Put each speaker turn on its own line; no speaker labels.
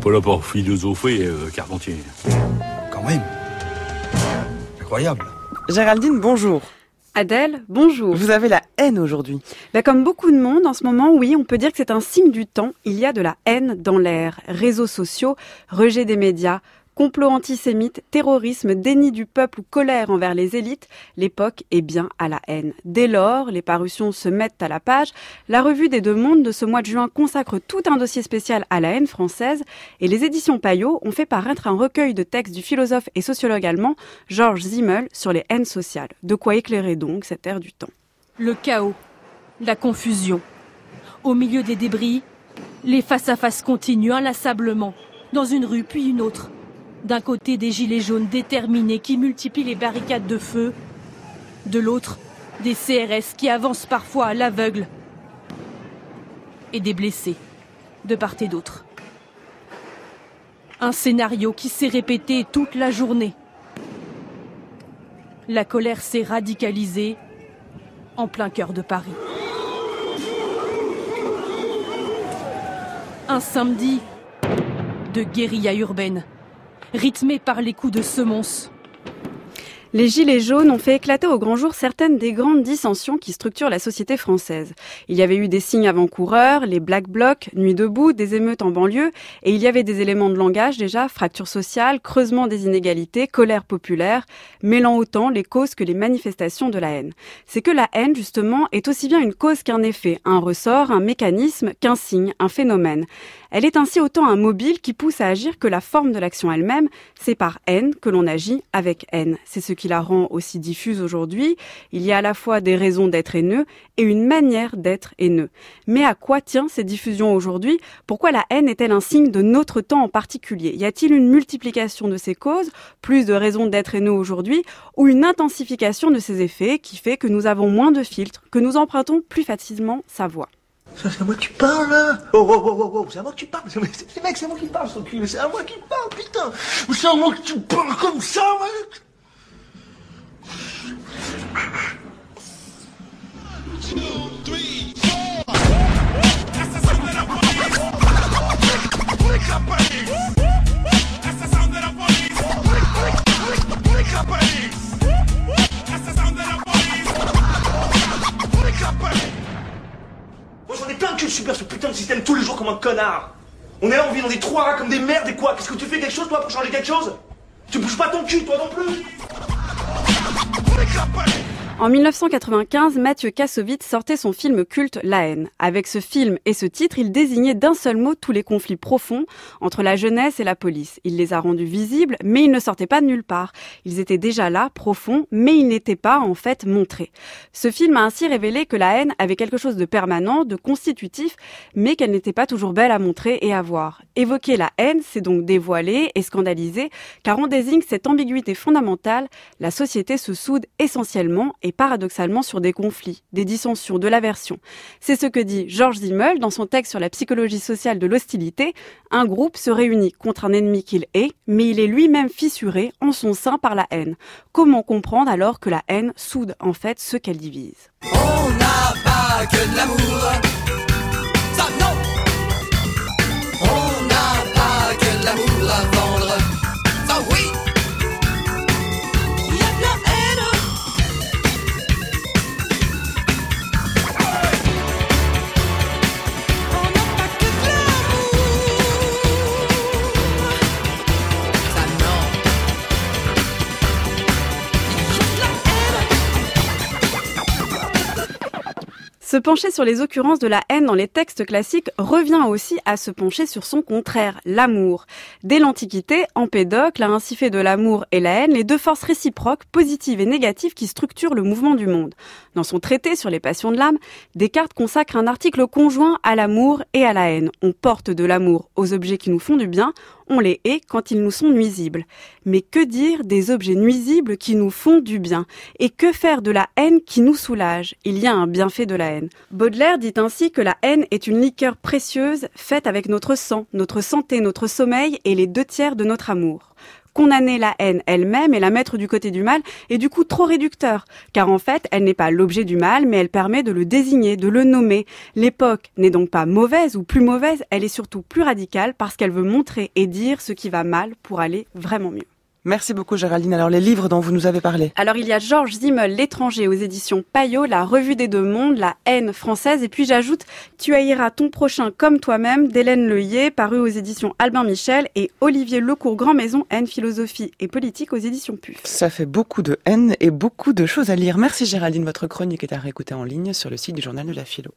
pas là pour philosopher, euh, Carpentier.
Quand même. Incroyable.
Géraldine, bonjour.
Adèle, bonjour.
Vous avez la haine aujourd'hui.
Bah, comme beaucoup de monde en ce moment, oui, on peut dire que c'est un signe du temps. Il y a de la haine dans l'air. Réseaux sociaux, rejet des médias, Complot antisémite, terrorisme, déni du peuple ou colère envers les élites, l'époque est bien à la haine. Dès lors, les parutions se mettent à la page. La revue des Deux Mondes de ce mois de juin consacre tout un dossier spécial à la haine française et les éditions Payot ont fait paraître un recueil de textes du philosophe et sociologue allemand Georges Simmel sur les haines sociales. De quoi éclairer donc cette ère du temps.
Le chaos, la confusion. Au milieu des débris, les face-à-face continuent inlassablement, dans une rue puis une autre d'un côté, des gilets jaunes déterminés qui multiplient les barricades de feu. De l'autre, des CRS qui avancent parfois à l'aveugle. Et des blessés, de part et d'autre. Un scénario qui s'est répété toute la journée. La colère s'est radicalisée en plein cœur de Paris. Un samedi de guérilla urbaine rythmé par les coups de semonce.
Les Gilets jaunes ont fait éclater au grand jour certaines des grandes dissensions qui structurent la société française. Il y avait eu des signes avant-coureurs, les Black Blocs, Nuit debout, des émeutes en banlieue, et il y avait des éléments de langage déjà, fracture sociale, creusement des inégalités, colère populaire, mêlant autant les causes que les manifestations de la haine. C'est que la haine, justement, est aussi bien une cause qu'un effet, un ressort, un mécanisme, qu'un signe, un phénomène. Elle est ainsi autant un mobile qui pousse à agir que la forme de l'action elle-même. C'est par haine que l'on agit avec haine. C'est ce qui la rend aussi diffuse aujourd'hui. Il y a à la fois des raisons d'être haineux et une manière d'être haineux. Mais à quoi tient cette diffusion aujourd'hui? Pourquoi la haine est-elle un signe de notre temps en particulier? Y a-t-il une multiplication de ces causes, plus de raisons d'être haineux aujourd'hui, ou une intensification de ces effets qui fait que nous avons moins de filtres, que nous empruntons plus facilement sa voix?
C'est à moi que tu parles, là. Oh, oh, oh, oh, oh c'est à moi que tu parles. C'est à moi qui parle, son cul, c'est à moi qui parle, putain. C'est à moi que tu parles comme ça, mec subir ce putain de système tous les jours comme un connard. On est là, on vit dans des trois rats comme des merdes et quoi? Qu'est-ce que tu fais quelque chose toi pour changer quelque chose? Tu bouges pas ton cul toi non plus
en 1995, Mathieu Kassovitz sortait son film culte La haine. Avec ce film et ce titre, il désignait d'un seul mot tous les conflits profonds entre la jeunesse et la police. Il les a rendus visibles, mais ils ne sortaient pas de nulle part. Ils étaient déjà là, profonds, mais ils n'étaient pas en fait montrés. Ce film a ainsi révélé que la haine avait quelque chose de permanent, de constitutif, mais qu'elle n'était pas toujours belle à montrer et à voir. Évoquer la haine, c'est donc dévoiler et scandaliser, car on désigne cette ambiguïté fondamentale, la société se soude essentiellement et paradoxalement sur des conflits, des dissensions, de l'aversion. C'est ce que dit Georges Simmel dans son texte sur la psychologie sociale de l'hostilité. Un groupe se réunit contre un ennemi qu'il est, mais il est lui-même fissuré en son sein par la haine. Comment comprendre alors que la haine soude en fait ce qu'elle divise?
On n'a pas que l'amour
Se pencher sur les occurrences de la haine dans les textes classiques revient aussi à se pencher sur son contraire, l'amour. Dès l'Antiquité, Empédocle a ainsi fait de l'amour et la haine les deux forces réciproques, positives et négatives qui structurent le mouvement du monde. Dans son traité sur les passions de l'âme, Descartes consacre un article conjoint à l'amour et à la haine. On porte de l'amour aux objets qui nous font du bien, on les hait quand ils nous sont nuisibles. Mais que dire des objets nuisibles qui nous font du bien? Et que faire de la haine qui nous soulage? Il y a un bienfait de la Baudelaire dit ainsi que la haine est une liqueur précieuse faite avec notre sang, notre santé, notre sommeil et les deux tiers de notre amour. Condamner la haine elle-même et la mettre du côté du mal est du coup trop réducteur, car en fait, elle n'est pas l'objet du mal, mais elle permet de le désigner, de le nommer. L'époque n'est donc pas mauvaise ou plus mauvaise, elle est surtout plus radicale parce qu'elle veut montrer et dire ce qui va mal pour aller vraiment mieux.
Merci beaucoup Géraldine. Alors les livres dont vous nous avez parlé
Alors il y a Georges Zimmel, L'étranger aux éditions Payot, La revue des deux mondes, La haine française et puis j'ajoute Tu haïras ton prochain comme toi-même d'Hélène Leuillet, paru aux éditions Albin Michel et Olivier Lecourt Grand Maison, haine, philosophie et politique aux éditions PUF.
Ça fait beaucoup de haine et beaucoup de choses à lire. Merci Géraldine, votre chronique est à réécouter en ligne sur le site du journal de la philo.